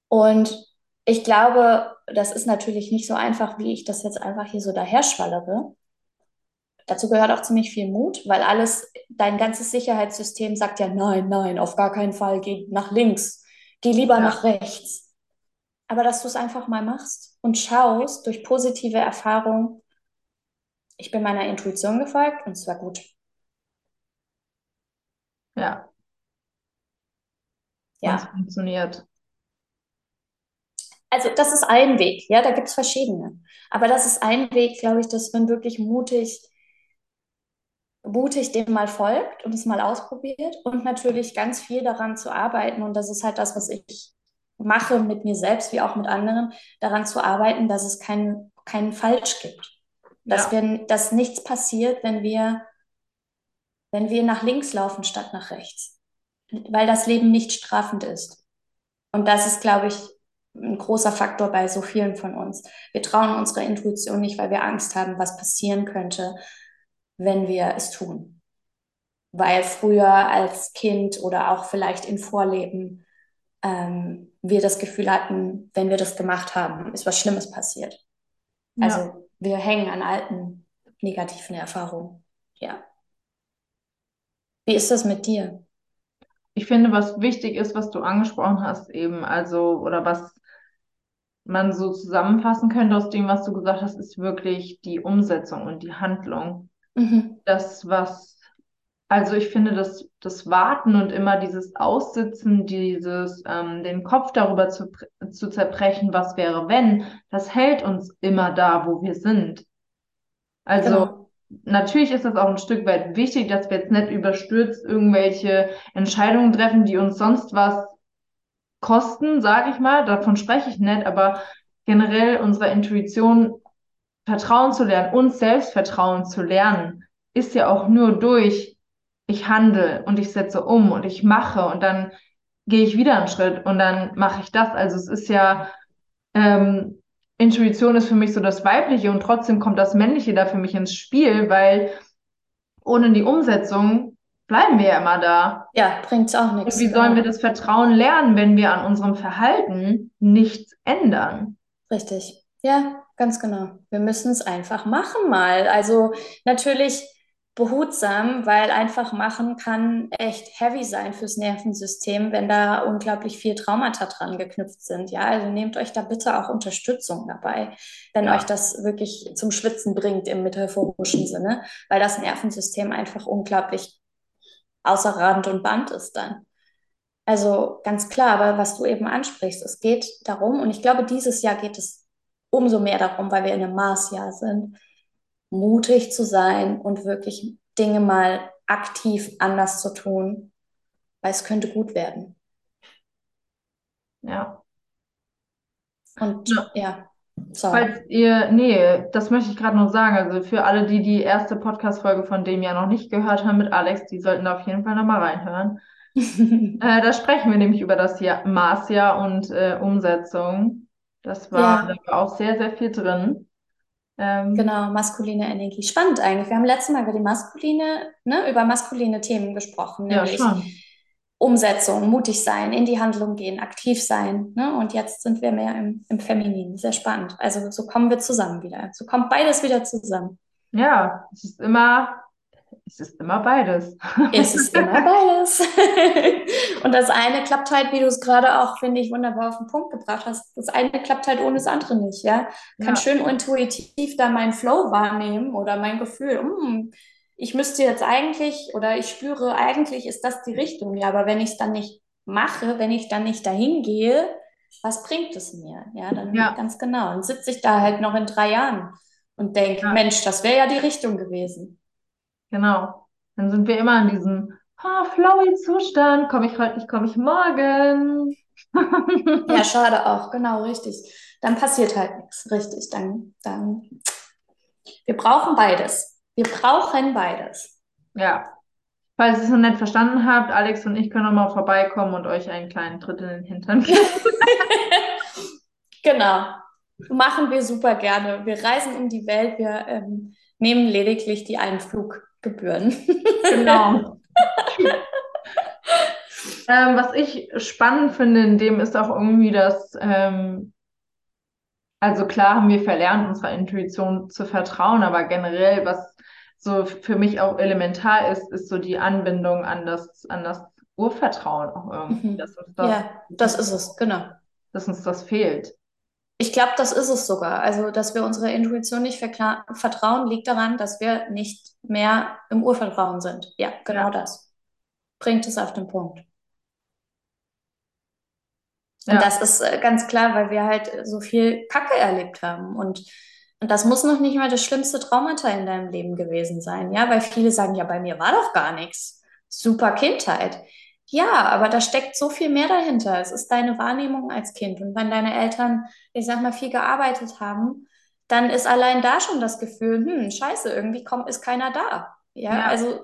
Und ich glaube, das ist natürlich nicht so einfach, wie ich das jetzt einfach hier so daherschwallere. Dazu gehört auch ziemlich viel Mut, weil alles, dein ganzes Sicherheitssystem sagt ja, nein, nein, auf gar keinen Fall, geh nach links, geh lieber ja. nach rechts. Aber dass du es einfach mal machst und schaust durch positive Erfahrung, ich bin meiner Intuition gefolgt und es war gut. Ja. Ja. Es funktioniert. Also das ist ein Weg, ja, da gibt es verschiedene. Aber das ist ein Weg, glaube ich, dass man wirklich mutig, mutig dem mal folgt und es mal ausprobiert und natürlich ganz viel daran zu arbeiten. Und das ist halt das, was ich mache mit mir selbst wie auch mit anderen, daran zu arbeiten, dass es keinen kein Falsch gibt. Dass, ja. wir, dass nichts passiert, wenn wir wenn wir nach links laufen statt nach rechts, weil das Leben nicht strafend ist. Und das ist, glaube ich, ein großer Faktor bei so vielen von uns. Wir trauen unserer Intuition nicht, weil wir Angst haben, was passieren könnte, wenn wir es tun. Weil früher als Kind oder auch vielleicht in Vorleben ähm, wir das Gefühl hatten, wenn wir das gemacht haben, ist was Schlimmes passiert. Ja. Also wir hängen an alten negativen Erfahrungen. Ja. Wie ist das mit dir? Ich finde, was wichtig ist, was du angesprochen hast, eben, also, oder was man so zusammenfassen könnte aus dem, was du gesagt hast, ist wirklich die Umsetzung und die Handlung. Mhm. Das, was, also ich finde, das, das Warten und immer dieses Aussitzen, dieses, ähm, den Kopf darüber zu, zu zerbrechen, was wäre, wenn, das hält uns immer da, wo wir sind. Also, genau natürlich ist es auch ein Stück weit wichtig, dass wir jetzt nicht überstürzt irgendwelche Entscheidungen treffen, die uns sonst was kosten, sage ich mal. Davon spreche ich nicht, aber generell unserer Intuition vertrauen zu lernen, uns selbst vertrauen zu lernen, ist ja auch nur durch, ich handle und ich setze um und ich mache und dann gehe ich wieder einen Schritt und dann mache ich das. Also es ist ja ähm, Intuition ist für mich so das Weibliche und trotzdem kommt das Männliche da für mich ins Spiel, weil ohne die Umsetzung bleiben wir ja immer da. Ja, bringt es auch nichts. Und wie sollen wir das Vertrauen lernen, wenn wir an unserem Verhalten nichts ändern? Richtig. Ja, ganz genau. Wir müssen es einfach machen mal. Also natürlich behutsam, weil einfach machen kann echt heavy sein fürs Nervensystem, wenn da unglaublich viel Traumata dran geknüpft sind. Ja, also nehmt euch da bitte auch Unterstützung dabei, wenn ja. euch das wirklich zum Schwitzen bringt im metaphorischen Sinne, weil das Nervensystem einfach unglaublich außer Rand und Band ist dann. Also ganz klar, aber was du eben ansprichst, es geht darum, und ich glaube, dieses Jahr geht es umso mehr darum, weil wir in einem Marsjahr sind, mutig zu sein und wirklich Dinge mal aktiv anders zu tun, weil es könnte gut werden. Ja. Und ja, ja. Sorry. Falls ihr, nee, das möchte ich gerade noch sagen. Also für alle, die die erste Podcast-Folge von dem ja noch nicht gehört haben mit Alex, die sollten da auf jeden Fall nochmal reinhören. äh, da sprechen wir nämlich über das Jahr, Maßjahr und äh, Umsetzung. Das war, ja. da war auch sehr, sehr viel drin. Ähm, genau, maskuline Energie. Spannend eigentlich. Wir haben letztes Mal über die maskuline, ne, über maskuline Themen gesprochen, nämlich ja, Umsetzung, mutig sein, in die Handlung gehen, aktiv sein. Ne? Und jetzt sind wir mehr im, im Femininen. Sehr spannend. Also so kommen wir zusammen wieder. So kommt beides wieder zusammen. Ja, es ist immer es ist immer beides. Es ist immer beides. Und das eine klappt halt, wie du es gerade auch, finde ich, wunderbar auf den Punkt gebracht hast. Das eine klappt halt ohne das andere nicht, ja. Kann ja. schön intuitiv da meinen Flow wahrnehmen oder mein Gefühl, mm, ich müsste jetzt eigentlich oder ich spüre, eigentlich ist das die Richtung. Ja, aber wenn ich es dann nicht mache, wenn ich dann nicht dahin gehe, was bringt es mir? Ja, dann Ja, ganz genau. Dann sitze ich da halt noch in drei Jahren und denke, ja, Mensch, das wäre ja die Richtung gewesen. genau. Dann sind wir immer in diesem ah, flowy Zustand. Komme ich heute nicht, komme ich morgen. Ja, schade auch, genau, richtig. Dann passiert halt nichts, richtig. Dann, dann, wir brauchen beides. Wir brauchen beides. Ja. Falls ihr es noch nicht verstanden habt, Alex und ich können noch mal vorbeikommen und euch einen kleinen Tritt in den Hintern geben. Genau. Machen wir super gerne. Wir reisen um die Welt, wir ähm, nehmen lediglich die Einfluggebühren. Genau. Ähm, was ich spannend finde in dem ist auch irgendwie, dass, ähm, also klar haben wir verlernt, unserer Intuition zu vertrauen, aber generell, was so für mich auch elementar ist, ist so die Anbindung an das, an das Urvertrauen auch irgendwie, Mhm. das, Ja, das ist es, genau. dass uns das fehlt. Ich glaube, das ist es sogar. Also, dass wir unserer Intuition nicht vertrauen, liegt daran, dass wir nicht mehr im Urvertrauen sind. Ja, genau Ja, das. Bringt es auf den Punkt. Und ja, das ist äh, ganz klar, weil wir halt so viel Kacke erlebt haben. Und, und das muss noch nicht mal das schlimmste Traumata in deinem Leben gewesen sein. Ja, weil viele sagen, ja, bei mir war doch gar nichts. Super Kindheit. Ja, aber da steckt so viel mehr dahinter. Es ist deine Wahrnehmung als Kind. Und wenn deine Eltern, ich sag mal, viel gearbeitet haben, dann ist allein da schon das Gefühl, hm, scheiße, irgendwie kommt, ist keiner da. Ja, ja, also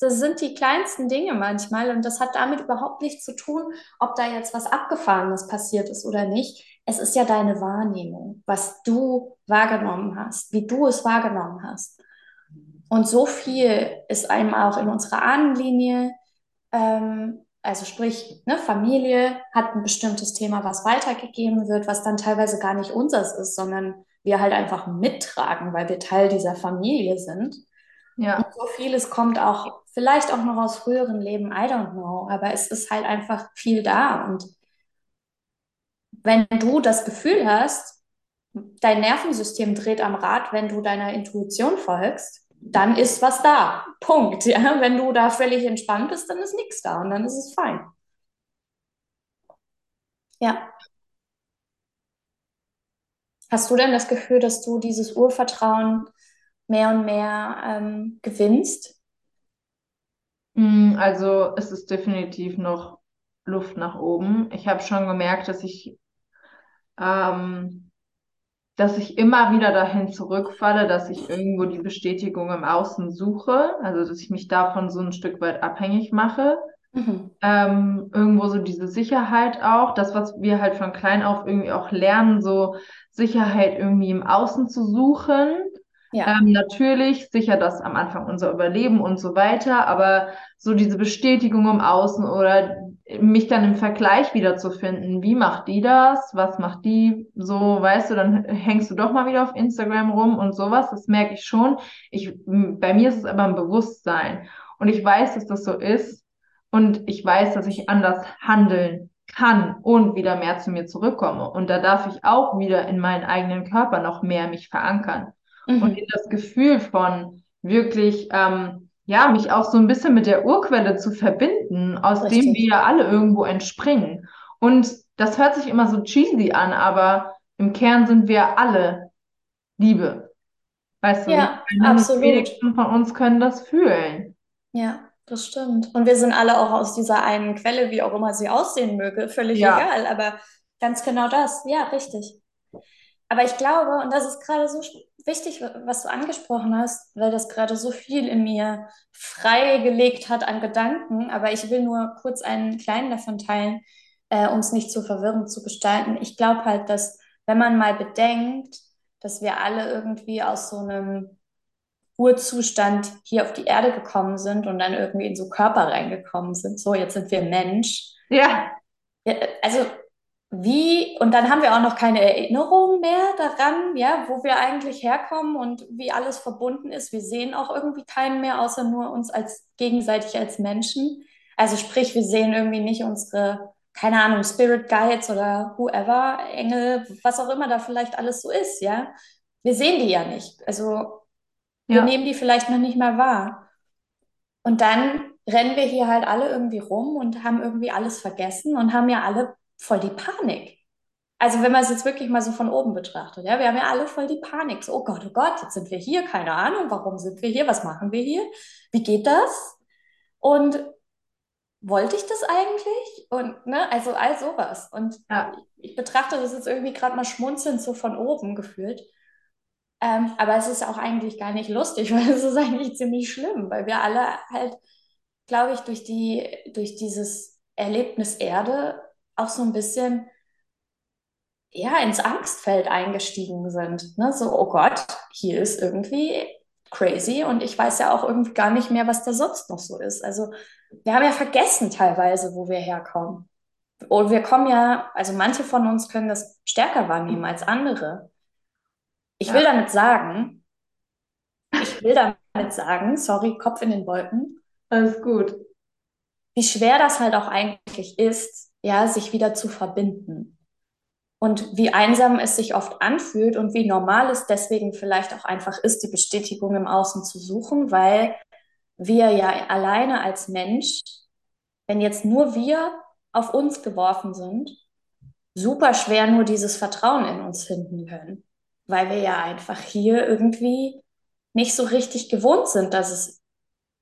das sind die kleinsten Dinge manchmal und das hat damit überhaupt nichts zu tun, ob da jetzt was Abgefahrenes passiert ist oder nicht. Es ist ja deine Wahrnehmung, was du wahrgenommen hast, wie du es wahrgenommen hast. Und so viel ist einem auch in unserer Ahnenlinie, ähm, also sprich, ne, Familie hat ein bestimmtes Thema, was weitergegeben wird, was dann teilweise gar nicht unseres ist, sondern wir halt einfach mittragen, weil wir Teil dieser Familie sind. Und ja, so vieles kommt auch vielleicht auch noch aus früheren Leben, I don't know, aber es ist halt einfach viel da. Und wenn du das Gefühl hast, dein Nervensystem dreht am Rad, wenn du deiner Intuition folgst, dann ist was da. Punkt. Ja? Wenn du da völlig entspannt bist, dann ist nichts da und dann ist es fein. Ja. Hast du denn das Gefühl, dass du dieses Urvertrauen mehr und mehr ähm, gewinnst? Mm, Also es ist definitiv noch Luft nach oben. Ich habe schon gemerkt, dass ich ähm, dass ich immer wieder dahin zurückfalle, dass ich irgendwo die Bestätigung im Außen suche, also dass ich mich davon so ein Stück weit abhängig mache. Mhm. Ähm, irgendwo so diese Sicherheit auch, das, was wir halt von klein auf irgendwie auch lernen, so Sicherheit irgendwie im Außen zu suchen. Ja, Ähm, natürlich sichert das am Anfang unser Überleben und so weiter, aber so diese Bestätigung im Außen oder mich dann im Vergleich wiederzufinden, wie macht die das, was macht die, so, weißt du, dann hängst du doch mal wieder auf Instagram rum und sowas, das merke ich schon. Ich, bei mir ist es aber ein Bewusstsein. Und ich weiß, dass das so ist. Und ich weiß, dass ich anders handeln kann und wieder mehr zu mir zurückkomme. Und da darf ich auch wieder in meinen eigenen Körper noch mehr mich verankern. Und in mhm. das Gefühl von wirklich, ähm, ja, mich auch so ein bisschen mit der Urquelle zu verbinden, aus dem wir Richtig. ja alle irgendwo entspringen. Und das hört sich immer so cheesy an, aber im Kern sind wir alle Liebe. Weißt du, die Ja, absolut. wenigsten von uns können das fühlen. Ja, das stimmt. Und wir sind alle auch aus dieser einen Quelle, wie auch immer sie aussehen möge, völlig Ja, egal, aber ganz genau das. Ja, richtig. Aber ich glaube, und das ist gerade so wichtig, wa- was du angesprochen hast, weil das gerade so viel in mir freigelegt hat an Gedanken, aber ich will nur kurz einen kleinen davon teilen, äh, um es nicht zu verwirrend zu gestalten. Ich glaube halt, dass wenn man mal bedenkt, dass wir alle irgendwie aus so einem Urzustand hier auf die Erde gekommen sind und dann irgendwie in so Körper reingekommen sind. So, jetzt sind wir Mensch. ja, Ja, also wie, und dann haben wir auch noch keine Erinnerung mehr daran, ja, wo wir eigentlich herkommen und wie alles verbunden ist. Wir sehen auch irgendwie keinen mehr, außer nur uns als gegenseitig als Menschen. Also sprich, wir sehen irgendwie nicht unsere, keine Ahnung, Spirit Guides oder whoever, Engel, was auch immer da vielleicht alles so ist, ja. Wir sehen die ja nicht. Also wir ja, nehmen die vielleicht noch nicht mal wahr. Und dann rennen wir hier halt alle irgendwie rum und haben irgendwie alles vergessen und haben ja alle voll die Panik. also wenn man es jetzt wirklich mal so von oben betrachtet, ja, wir haben ja alle voll die Panik. So, oh Gott, oh Gott, jetzt sind wir hier, keine Ahnung, warum sind wir hier, was machen wir hier, wie geht das? Und wollte ich das eigentlich? Und, ne, also all sowas. Und Ja, ich betrachte das jetzt irgendwie gerade mal schmunzelnd so von oben gefühlt. Ähm, aber es ist auch eigentlich gar nicht lustig, weil es ist eigentlich ziemlich schlimm, weil wir alle halt, glaube ich, durch die, durch dieses Erlebnis Erde auch so ein bisschen ja, ins Angstfeld eingestiegen sind. Ne? So, oh Gott, hier ist irgendwie crazy und ich weiß ja auch irgendwie gar nicht mehr, was da sonst noch so ist. Also wir haben ja vergessen teilweise, wo wir herkommen. Und wir kommen ja, also manche von uns können das stärker wahrnehmen als andere. Ich will ja, damit sagen, ich will damit sagen, sorry, Kopf in den Wolken, alles gut. wie schwer das halt auch eigentlich ist, ja, sich wieder zu verbinden. Und wie einsam es sich oft anfühlt und wie normal es deswegen vielleicht auch einfach ist, die Bestätigung im Außen zu suchen, weil wir ja alleine als Mensch, wenn jetzt nur wir auf uns geworfen sind, super schwer nur dieses Vertrauen in uns finden können, weil wir ja einfach hier irgendwie nicht so richtig gewohnt sind, dass es,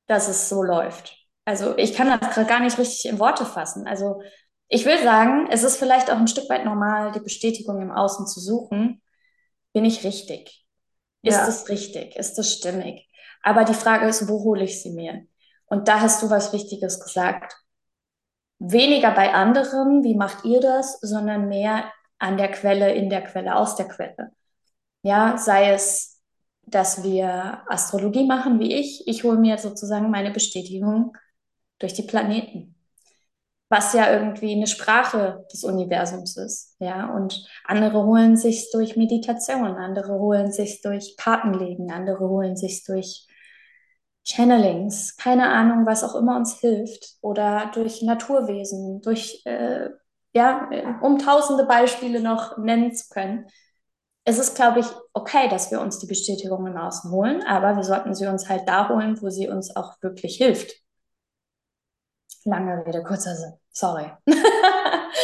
dass es so läuft. Also ich kann das gerade gar nicht richtig in Worte fassen. Also ich will sagen, es ist vielleicht auch ein Stück weit normal, die Bestätigung im Außen zu suchen. Bin ich richtig? Ist Ja, es richtig? Ist es stimmig? Aber die Frage ist, wo hole ich sie mir? Und da hast du was Wichtiges gesagt. Weniger bei anderen, wie macht ihr das, sondern mehr an der Quelle, in der Quelle, aus der Quelle. Ja, sei es, dass wir Astrologie machen, wie ich. Ich hole mir sozusagen meine Bestätigung durch die Planeten was ja irgendwie eine Sprache des Universums ist, ja. Und andere holen sich's durch Meditation, andere holen sich's durch Kartenlegen, andere holen sich's durch Channelings, keine Ahnung, was auch immer uns hilft, oder durch Naturwesen, durch, äh, ja, um tausende Beispiele noch nennen zu können. Es ist, glaube ich, okay, dass wir uns die Bestätigung im Außen holen, aber wir sollten sie uns halt da holen, wo sie uns auch wirklich hilft. Lange Rede, kurzer Sinn. Sorry.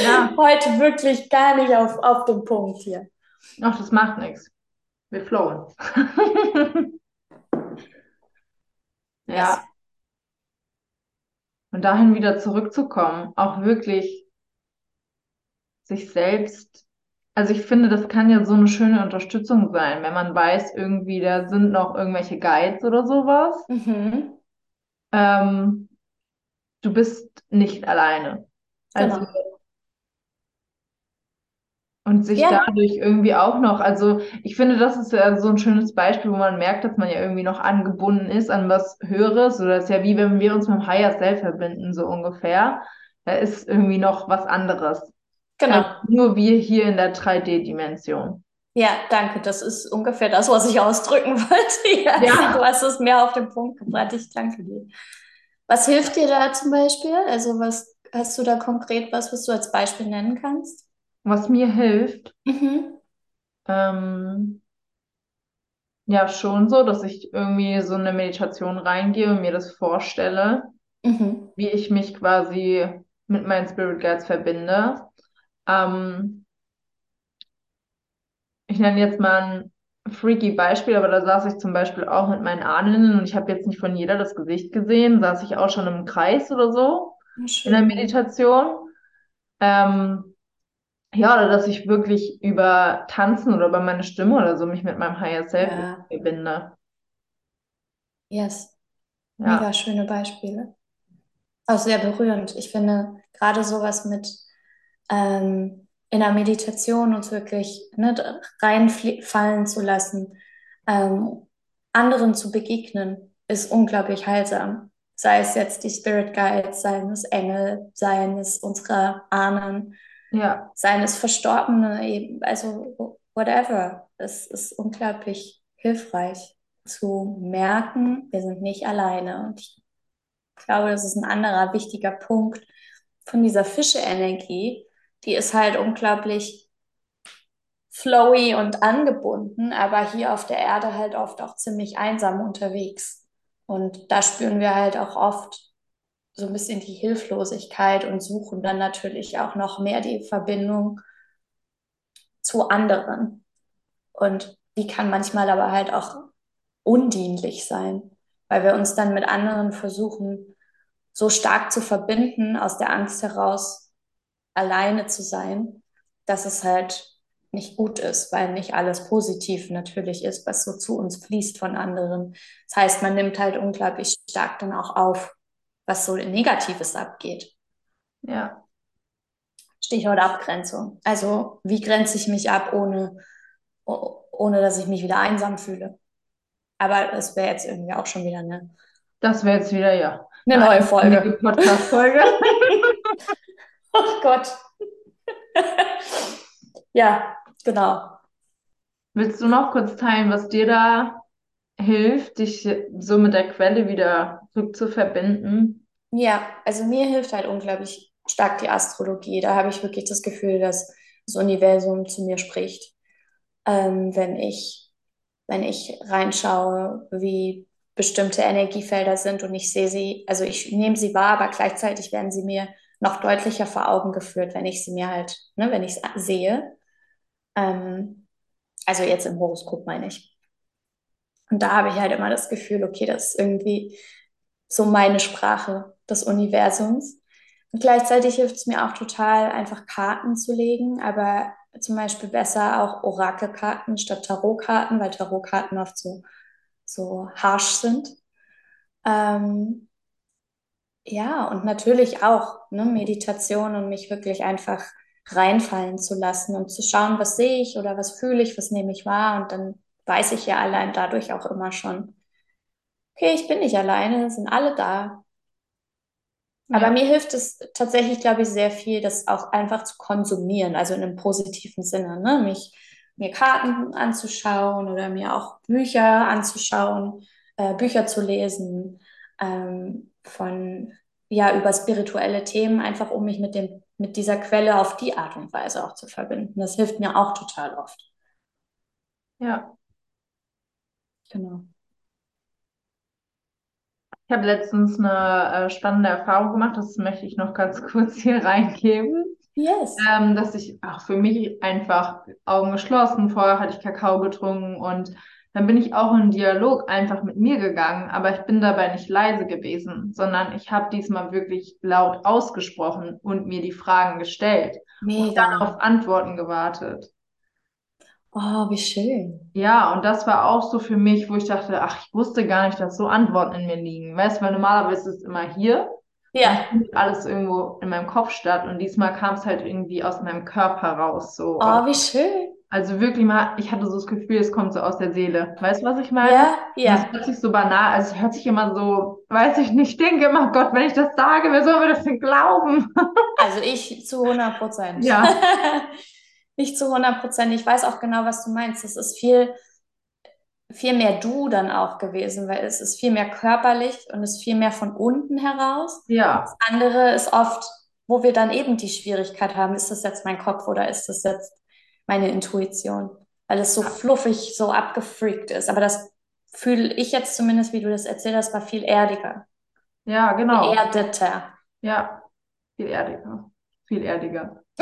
ja, Heute wirklich gar nicht auf, auf den Punkt hier. ach, das macht nichts. Wir flowen. Ja, und dahin wieder zurückzukommen, auch wirklich sich selbst, also ich finde, das kann ja so eine schöne Unterstützung sein, wenn man weiß, irgendwie, da sind noch irgendwelche Guides oder sowas. Mhm. Ähm, du bist nicht alleine. Also, Genau. und sich Ja, dadurch irgendwie auch noch, also ich finde, das ist ja so ein schönes Beispiel, wo man merkt, dass man ja irgendwie noch angebunden ist an was Höheres. Oder das ist ja wie wenn wir uns mit dem Higher Self verbinden, so ungefähr. Da ist irgendwie noch was anderes. Genau. nur wir hier in der 3D-Dimension. Ja, danke. Das ist ungefähr das, was ich ausdrücken wollte. Ja, du Ja, hast es mehr auf den Punkt gebracht. Ich danke dir. Was hilft dir da zum Beispiel? Also was hast du da konkret was, was du als Beispiel nennen kannst? was mir hilft, Mhm. ähm, ja schon so, dass ich irgendwie so in eine Meditation reingehe und mir das vorstelle, Mhm. wie ich mich quasi mit meinen Spirit Guides verbinde. Ähm, ich nenne jetzt mal ein freaky Beispiel, aber da saß ich zum Beispiel auch mit meinen Ahnen und ich habe jetzt nicht von jeder das Gesicht gesehen, saß ich auch schon im Kreis oder so Ja, in der schön. Meditation. Ähm, ja, oder dass ich wirklich über Tanzen oder über meine Stimme oder so mich mit meinem Higher Self Ja, verbinde. yes. Ja, Mega schöne Beispiele. Auch sehr berührend. Ich finde gerade sowas mit ähm, in der Meditation uns wirklich ne, reinfallen zu lassen, ähm, anderen zu begegnen, ist unglaublich heilsam. Sei es jetzt die Spirit Guides, seien es Engel, seien es unsere Ahnen, ja, seien es Verstorbene, eben, also whatever. Es ist unglaublich hilfreich zu merken, wir sind nicht alleine. Und ich glaube, das ist ein anderer wichtiger Punkt von dieser Fische-Energie. Die ist halt unglaublich flowy und angebunden, aber hier auf der Erde halt oft auch ziemlich einsam unterwegs. Und da spüren wir halt auch oft so ein bisschen die Hilflosigkeit und suchen dann natürlich auch noch mehr die Verbindung zu anderen. Und die kann manchmal aber halt auch undienlich sein, weil wir uns dann mit anderen versuchen, so stark zu verbinden, aus der Angst heraus alleine zu sein, dass es halt nicht gut ist, weil nicht alles positiv natürlich ist, was so zu uns fließt von anderen. Das heißt, man nimmt halt unglaublich stark dann auch auf, was so Negatives abgeht. Ja. Stichwort Abgrenzung. Also, wie grenze ich mich ab, ohne, ohne dass ich mich wieder einsam fühle? Aber das wäre jetzt irgendwie auch schon wieder eine. Das wäre jetzt wieder, ja. Eine neue Folge. Podcast-Folge. oh Gott. ja, genau. Willst du noch kurz teilen, was dir da hilft, dich so mit der Quelle wieder rückzuverbinden? Ja, also mir hilft halt unglaublich stark die Astrologie. Da habe ich wirklich das Gefühl, dass das Universum zu mir spricht. Ähm, wenn ich, wenn ich reinschaue, wie bestimmte Energiefelder sind und ich sehe sie, also ich nehme sie wahr, aber gleichzeitig werden sie mir noch deutlicher vor Augen geführt, wenn ich sie mir halt, ne, wenn ich es sehe. Ähm, also jetzt im Horoskop meine ich. Und da habe ich halt immer das Gefühl, okay, das ist irgendwie so meine Sprache des Universums. Und gleichzeitig hilft es mir auch total, einfach Karten zu legen, aber zum Beispiel besser auch Orakelkarten statt Tarotkarten, weil Tarotkarten oft so, so harsh sind. Ähm, ja, und natürlich auch ne, Meditation und mich wirklich einfach reinfallen zu lassen und zu schauen, was sehe ich oder was fühle ich, was nehme ich wahr. Und dann weiß ich ja allein dadurch auch immer schon, okay, ich bin nicht alleine, sind alle da. Ja. Aber mir hilft es tatsächlich, glaube ich, sehr viel, das auch einfach zu konsumieren, also in einem positiven Sinne, ne? mich mir Karten anzuschauen oder mir auch Bücher anzuschauen, äh, Bücher zu lesen, ähm, von ja über spirituelle Themen, einfach um mich mit dem mit dieser Quelle auf die Art und Weise auch zu verbinden. Das hilft mir auch total oft. Ja. Genau. Ich habe letztens eine äh, spannende Erfahrung gemacht, das möchte ich noch ganz kurz hier reingeben. Yes. Ähm, dass ich auch für mich einfach Augen geschlossen, vorher hatte ich Kakao getrunken und dann bin ich auch in Dialog einfach mit mir gegangen, aber ich bin dabei nicht leise gewesen, sondern ich habe diesmal wirklich laut ausgesprochen und mir die Fragen gestellt Mega. und dann auf Antworten gewartet. Oh, wie schön. Ja, und das war auch so für mich, wo ich dachte, ach, ich wusste gar nicht, dass so Antworten in mir liegen. Weißt du, weil normalerweise ist es immer hier. Ja. findet alles irgendwo in meinem Kopf statt und diesmal kam es halt irgendwie aus meinem Körper raus. So. Oh, wie schön. Also wirklich mal, ich hatte so das Gefühl, es kommt so aus der Seele. Weißt du, was ich meine? Ja, ja. Das hört sich so banal, also es hört sich immer so, weiß ich nicht, ich denke immer, Gott, wenn ich das sage, wer soll mir das denn glauben? Also ich zu 100 Prozent. Ja. nicht zu 100 Prozent. Ich weiß auch genau, was du meinst. Es ist viel, viel mehr du dann auch gewesen, weil es ist viel mehr körperlich und es ist viel mehr von unten heraus. Ja. Das andere ist oft, wo wir dann eben die Schwierigkeit haben, ist das jetzt mein Kopf oder ist das jetzt meine Intuition, weil es so fluffig, so abgefreakt ist. Aber das fühle ich jetzt zumindest, wie du das erzählt hast, war viel erdiger. Ja, genau. Erdeter. Ja, viel erdiger. Viel erdiger.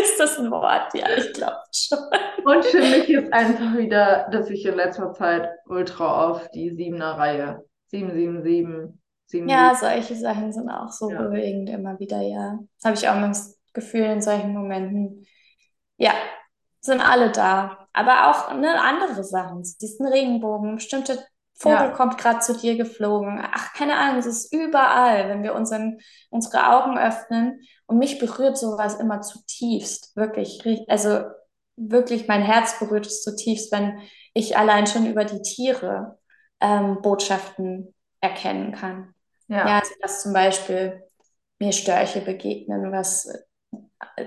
ist das ein Wort? Ja, ich glaube schon. Und für mich ist einfach wieder, dass ich in letzter Zeit ultra auf die Siebener Reihe 777, 7, Ja, solche Sachen sind auch so Ja. bewegend immer wieder, ja. Das habe ich auch immer das Gefühl in solchen Momenten. Ja, sind alle da. Aber auch ne, andere Sachen. Diesen Regenbogen, bestimmte Vogel Ja. kommt gerade zu dir geflogen. Ach, keine Ahnung, es ist überall, wenn wir unseren, unsere Augen öffnen. Und mich berührt sowas immer zutiefst. Wirklich, also wirklich mein Herz berührt es zutiefst, wenn ich allein schon über die Tiere ähm, Botschaften erkennen kann. Ja. Ja, also dass zum Beispiel mir Störche begegnen, was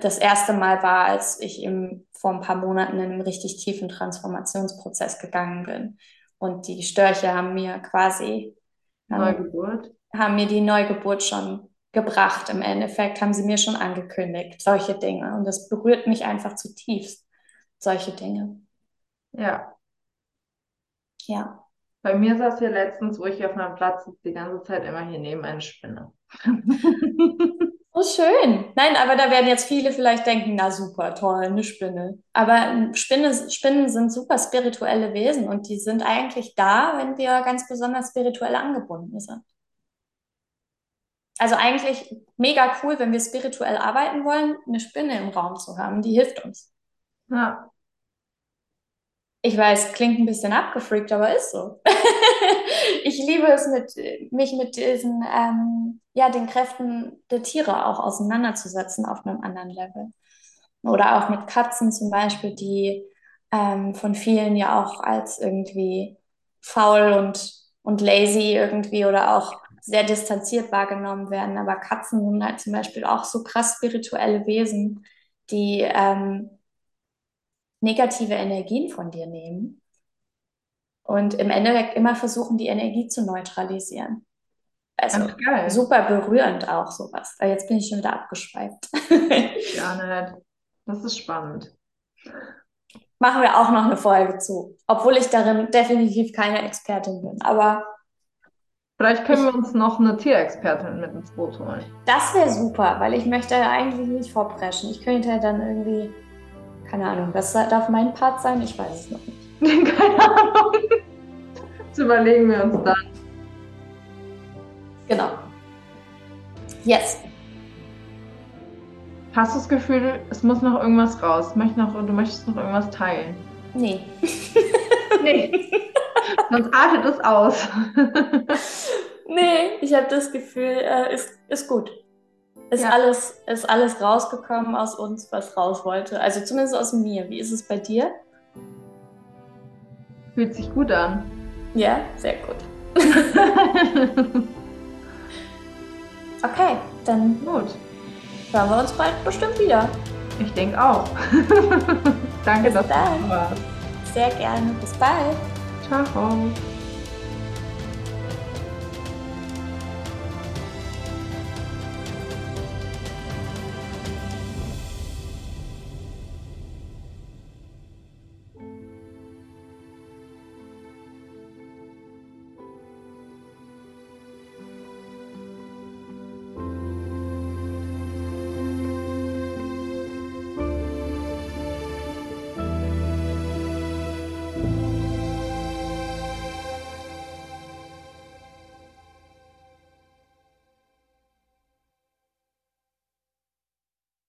das erste Mal war, als ich im, vor ein paar Monaten in einen richtig tiefen Transformationsprozess gegangen bin. Und die Störche haben mir quasi, haben, Neugeburt. haben mir die Neugeburt schon gebracht. Im Endeffekt haben sie mir schon angekündigt, solche Dinge. Und das berührt mich einfach zutiefst, solche Dinge. Ja. Ja. Bei mir saß hier letztens, wo ich hier auf meinem Platz sitze, die ganze Zeit immer hier neben eine Spinne. Oh, schön. Nein, aber da werden jetzt viele vielleicht denken, na super, toll, eine Spinne. Aber Spinne, Spinnen sind super spirituelle Wesen und die sind eigentlich da, wenn wir ganz besonders spirituell angebunden sind. Also eigentlich mega cool, wenn wir spirituell arbeiten wollen, eine Spinne im Raum zu haben, die hilft uns. Ja. Ich weiß, klingt ein bisschen abgefreakt, aber ist so. ich liebe es, mit, mich mit diesen, ähm, ja, den Kräften der Tiere auch auseinanderzusetzen auf einem anderen Level. Oder auch mit Katzen zum Beispiel, die ähm, von vielen ja auch als irgendwie faul und, und lazy irgendwie oder auch sehr distanziert wahrgenommen werden. Aber Katzen sind halt zum Beispiel auch so krass spirituelle Wesen, die ähm, negative Energien von dir nehmen und im Endeffekt immer versuchen, die Energie zu neutralisieren. Also super berührend auch sowas. Jetzt bin ich schon wieder abgeschweift. ja, nett. Das ist spannend. Machen wir auch noch eine Folge zu. Obwohl ich darin definitiv keine Expertin bin. Aber Vielleicht können wir uns noch eine Tierexpertin mit ins Boot holen. Das wäre super, weil ich möchte eigentlich nicht vorpreschen. Ich könnte dann irgendwie keine Ahnung, was darf mein Part sein? Ich weiß es noch nicht. Keine Ahnung. Überlegen wir uns dann. Genau. Yes. Hast du das Gefühl, es muss noch irgendwas raus? Möcht noch, du möchtest noch irgendwas teilen? Nee. nee. Sonst artet es aus. nee, ich habe das Gefühl, äh, ist, ist gut. Ist, ja. alles, ist alles rausgekommen aus uns, was raus wollte? Also zumindest aus mir. Wie ist es bei dir? Fühlt sich gut an. Ja, sehr gut. okay, dann gut. Hören wir uns bald bestimmt wieder. Ich denke auch. Danke, Bis dass dann. du warst. Sehr gerne. Bis bald. Ciao.